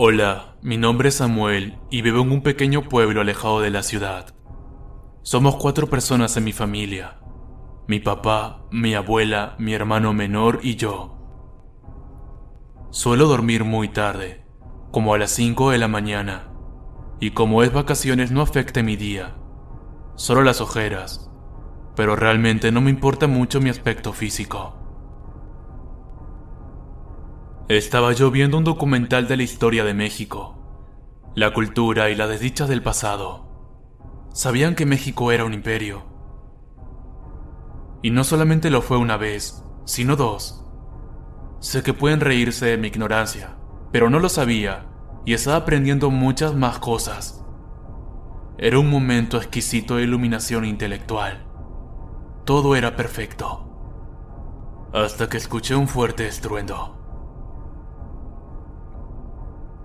Hola, mi nombre es Samuel y vivo en un pequeño pueblo alejado de la ciudad. Somos cuatro personas en mi familia. Mi papá, mi abuela, mi hermano menor y yo. Suelo dormir muy tarde, como a las 5 de la mañana, y como es vacaciones no afecta mi día, solo las ojeras, pero realmente no me importa mucho mi aspecto físico. Estaba yo viendo un documental de la historia de México, la cultura y las desdichas del pasado. Sabían que México era un imperio. Y no solamente lo fue una vez, sino dos. Sé que pueden reírse de mi ignorancia, pero no lo sabía y estaba aprendiendo muchas más cosas. Era un momento exquisito de iluminación intelectual. Todo era perfecto. Hasta que escuché un fuerte estruendo.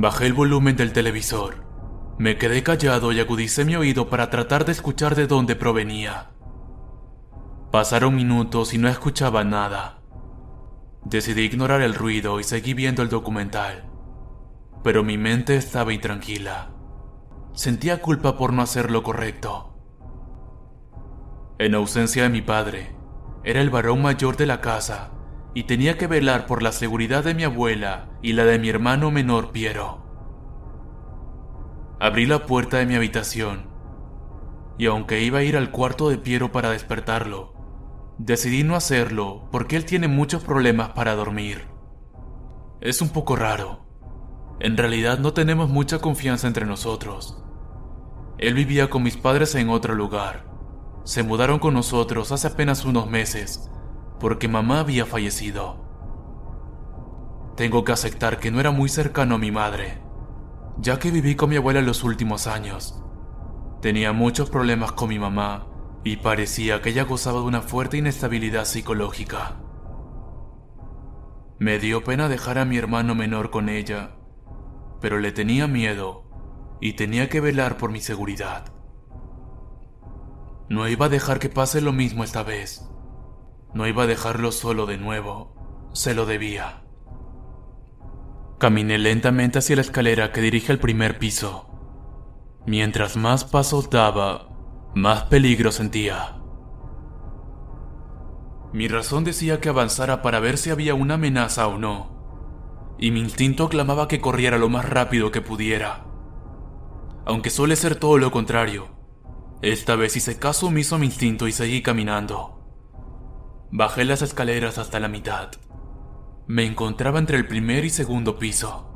Bajé el volumen del televisor. Me quedé callado y agudicé mi oído para tratar de escuchar de dónde provenía. Pasaron minutos y no escuchaba nada. Decidí ignorar el ruido y seguí viendo el documental. Pero mi mente estaba intranquila. Sentía culpa por no hacer lo correcto. En ausencia de mi padre, era el varón mayor de la casa y tenía que velar por la seguridad de mi abuela y la de mi hermano menor Piero. Abrí la puerta de mi habitación y aunque iba a ir al cuarto de Piero para despertarlo, decidí no hacerlo porque él tiene muchos problemas para dormir. Es un poco raro. En realidad no tenemos mucha confianza entre nosotros. Él vivía con mis padres en otro lugar. Se mudaron con nosotros hace apenas unos meses porque mamá había fallecido. Tengo que aceptar que no era muy cercano a mi madre, ya que viví con mi abuela los últimos años. Tenía muchos problemas con mi mamá y parecía que ella gozaba de una fuerte inestabilidad psicológica. Me dio pena dejar a mi hermano menor con ella, pero le tenía miedo y tenía que velar por mi seguridad. No iba a dejar que pase lo mismo esta vez. No iba a dejarlo solo de nuevo. Se lo debía. Caminé lentamente hacia la escalera que dirige al primer piso. Mientras más pasos daba, más peligro sentía. Mi razón decía que avanzara para ver si había una amenaza o no, y mi instinto clamaba que corriera lo más rápido que pudiera. Aunque suele ser todo lo contrario, esta vez hice caso omiso a mi instinto y seguí caminando. Bajé las escaleras hasta la mitad. Me encontraba entre el primer y segundo piso.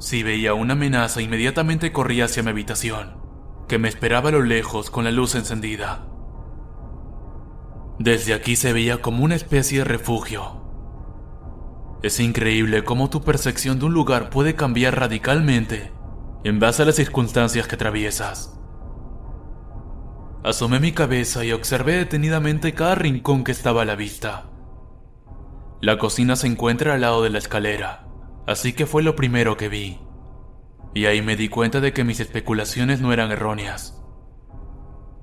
Si veía una amenaza, inmediatamente corría hacia mi habitación, que me esperaba a lo lejos con la luz encendida. Desde aquí se veía como una especie de refugio. Es increíble cómo tu percepción de un lugar puede cambiar radicalmente en base a las circunstancias que atraviesas. Asomé mi cabeza y observé detenidamente cada rincón que estaba a la vista. La cocina se encuentra al lado de la escalera, así que fue lo primero que vi. Y ahí me di cuenta de que mis especulaciones no eran erróneas.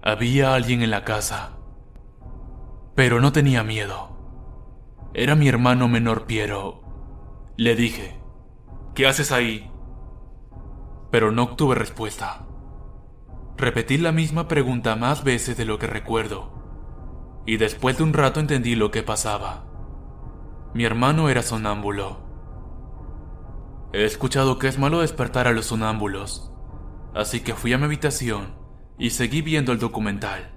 Había alguien en la casa. Pero no tenía miedo. Era mi hermano menor Piero. Le dije, ¿qué haces ahí? Pero no obtuve respuesta. Repetí la misma pregunta más veces de lo que recuerdo, y después de un rato entendí lo que pasaba. Mi hermano era sonámbulo. He escuchado que es malo despertar a los sonámbulos, así que fui a mi habitación y seguí viendo el documental.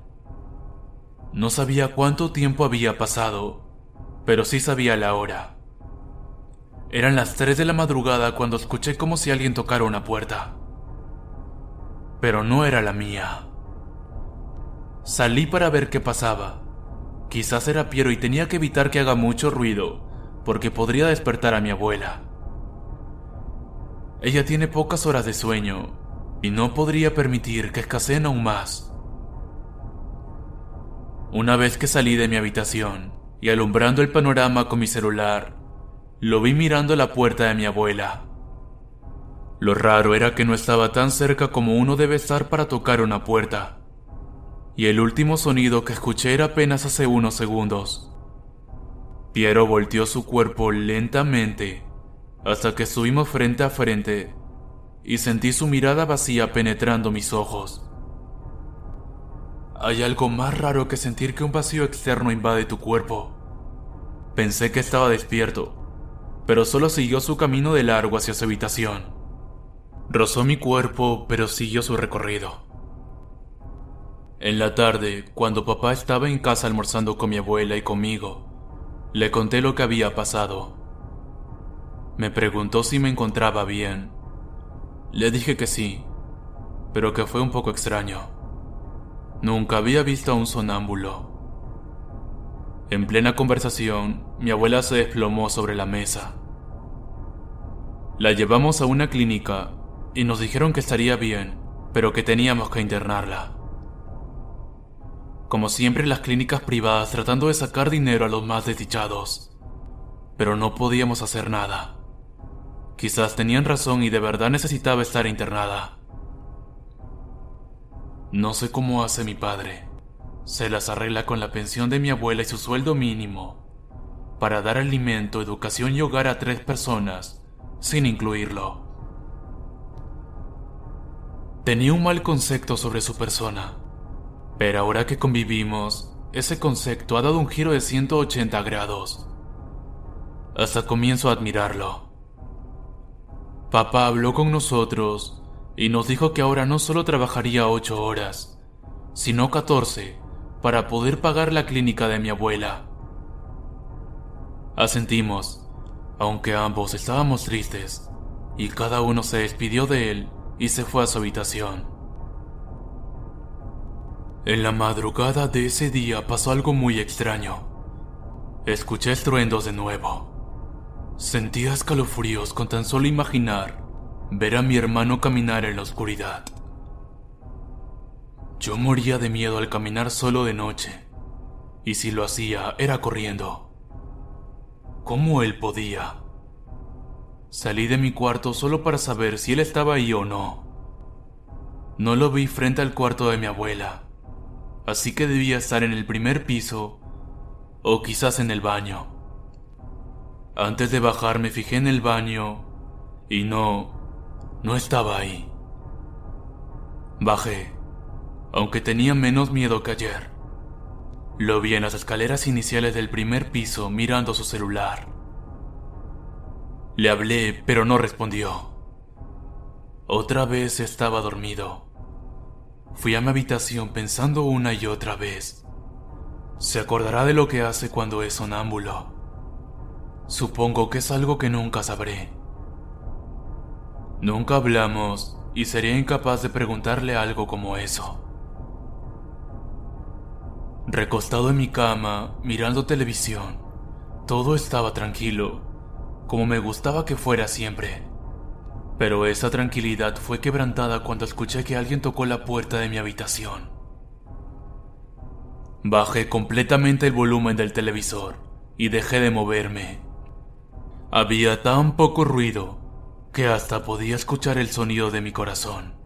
No sabía cuánto tiempo había pasado, pero sí sabía la hora. Eran las 3 de la madrugada cuando escuché como si alguien tocara una puerta. Pero no era la mía. Salí para ver qué pasaba. Quizás era Piero y tenía que evitar que haga mucho ruido, porque podría despertar a mi abuela. Ella tiene pocas horas de sueño y no podría permitir que escaseen aún más. Una vez que salí de mi habitación y alumbrando el panorama con mi celular, lo vi mirando la puerta de mi abuela. Lo raro era que no estaba tan cerca como uno debe estar para tocar una puerta. Y el último sonido que escuché era apenas hace unos segundos. Piero volteó su cuerpo lentamente hasta que estuvimos frente a frente y sentí su mirada vacía penetrando mis ojos. Hay algo más raro que sentir que un vacío externo invade tu cuerpo. Pensé que estaba despierto, pero solo siguió su camino de largo hacia su habitación. Rozó mi cuerpo, pero siguió su recorrido. En la tarde, cuando papá estaba en casa almorzando con mi abuela y conmigo, le conté lo que había pasado. Me preguntó si me encontraba bien. Le dije que sí, pero que fue un poco extraño. Nunca había visto a un sonámbulo. En plena conversación, mi abuela se desplomó sobre la mesa. La llevamos a una clínica y nos dijeron que estaría bien, pero que teníamos que internarla. Como siempre las clínicas privadas tratando de sacar dinero a los más desdichados, pero no podíamos hacer nada. Quizás tenían razón y de verdad necesitaba estar internada. No sé cómo hace mi padre. Se las arregla con la pensión de mi abuela y su sueldo mínimo para dar alimento, educación y hogar a tres personas, sin incluirlo. Tenía un mal concepto sobre su persona, pero ahora que convivimos, ese concepto ha dado un giro de 180 grados. Hasta comienzo a admirarlo. Papá habló con nosotros y nos dijo que ahora no solo trabajaría ocho horas, sino 14 para poder pagar la clínica de mi abuela. Asentimos, aunque ambos estábamos tristes, y cada uno se despidió de él y se fue a su habitación. En la madrugada de ese día pasó algo muy extraño. Escuché estruendos de nuevo. Sentía escalofríos con tan solo imaginar ver a mi hermano caminar en la oscuridad. Yo moría de miedo al caminar solo de noche, y si lo hacía era corriendo. ¿Cómo él podía? Salí de mi cuarto solo para saber si él estaba ahí o no. No lo vi frente al cuarto de mi abuela, así que debía estar en el primer piso o quizás en el baño. Antes de bajar me fijé en el baño y no, no estaba ahí. Bajé, aunque tenía menos miedo que ayer. Lo vi en las escaleras iniciales del primer piso mirando su celular. Le hablé, pero no respondió. Otra vez estaba dormido. Fui a mi habitación pensando una y otra vez. Se acordará de lo que hace cuando es sonámbulo. Supongo que es algo que nunca sabré. Nunca hablamos y sería incapaz de preguntarle algo como eso. Recostado en mi cama, mirando televisión, todo estaba tranquilo, como me gustaba que fuera siempre. Pero esa tranquilidad fue quebrantada cuando escuché que alguien tocó la puerta de mi habitación. Bajé completamente el volumen del televisor y dejé de moverme. Había tan poco ruido que hasta podía escuchar el sonido de mi corazón.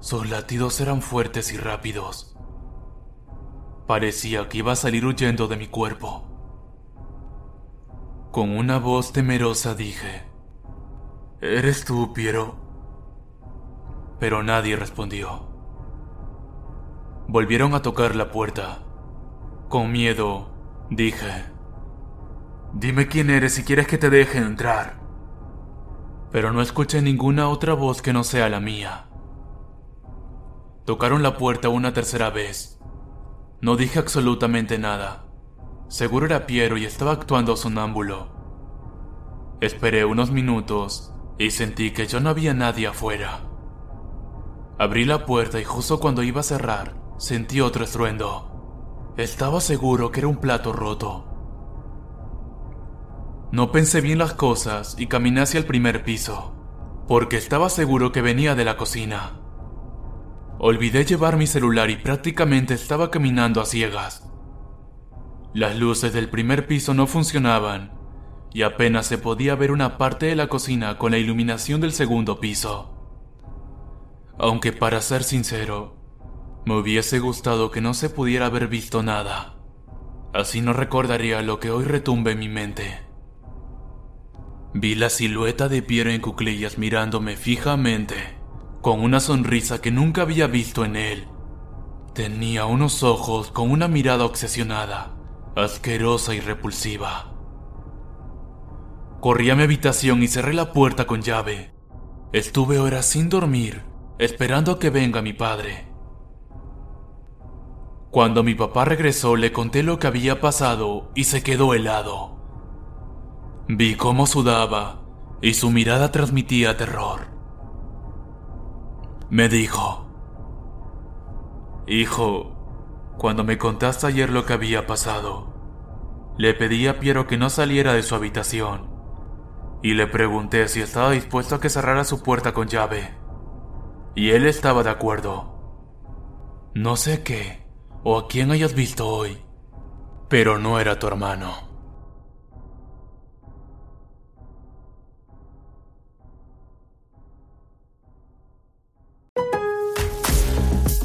Sus latidos eran fuertes y rápidos. Parecía que iba a salir huyendo de mi cuerpo. Con una voz temerosa dije, ¿Eres tú, Piero? Pero nadie respondió. Volvieron a tocar la puerta, Con miedo, dije, dime quién eres si quieres que te deje entrar. Pero no escuché ninguna otra voz que no sea la mía. Tocaron la puerta una tercera vez. No dije absolutamente nada. Seguro era Piero y estaba actuando sonámbulo. Esperé unos minutos y sentí que ya no había nadie afuera. Abrí la puerta y justo cuando iba a cerrar, sentí otro estruendo. Estaba seguro que era un plato roto. No pensé bien las cosas y caminé hacia el primer piso, porque estaba seguro que venía de la cocina. Olvidé llevar mi celular y prácticamente estaba caminando a ciegas. Las luces del primer piso no funcionaban y apenas se podía ver una parte de la cocina con la iluminación del segundo piso. Aunque para ser sincero, me hubiese gustado que no se pudiera haber visto nada. Así no recordaría lo que hoy retumbe en mi mente. Vi la silueta de Piero en cuclillas mirándome fijamente, con una sonrisa que nunca había visto en él. Tenía unos ojos con una mirada obsesionada, asquerosa y repulsiva. Corrí a mi habitación y cerré la puerta con llave. Estuve horas sin dormir, esperando a que venga mi padre. Cuando mi papá regresó le conté lo que había pasado y se quedó helado. Vi cómo sudaba y su mirada transmitía terror. Me dijo, Hijo, cuando me contaste ayer lo que había pasado, le pedí a Piero que no saliera de su habitación y le pregunté si estaba dispuesto a que cerrara su puerta con llave. Y él estaba de acuerdo. No sé qué o a quién hayas visto hoy, pero no era tu hermano.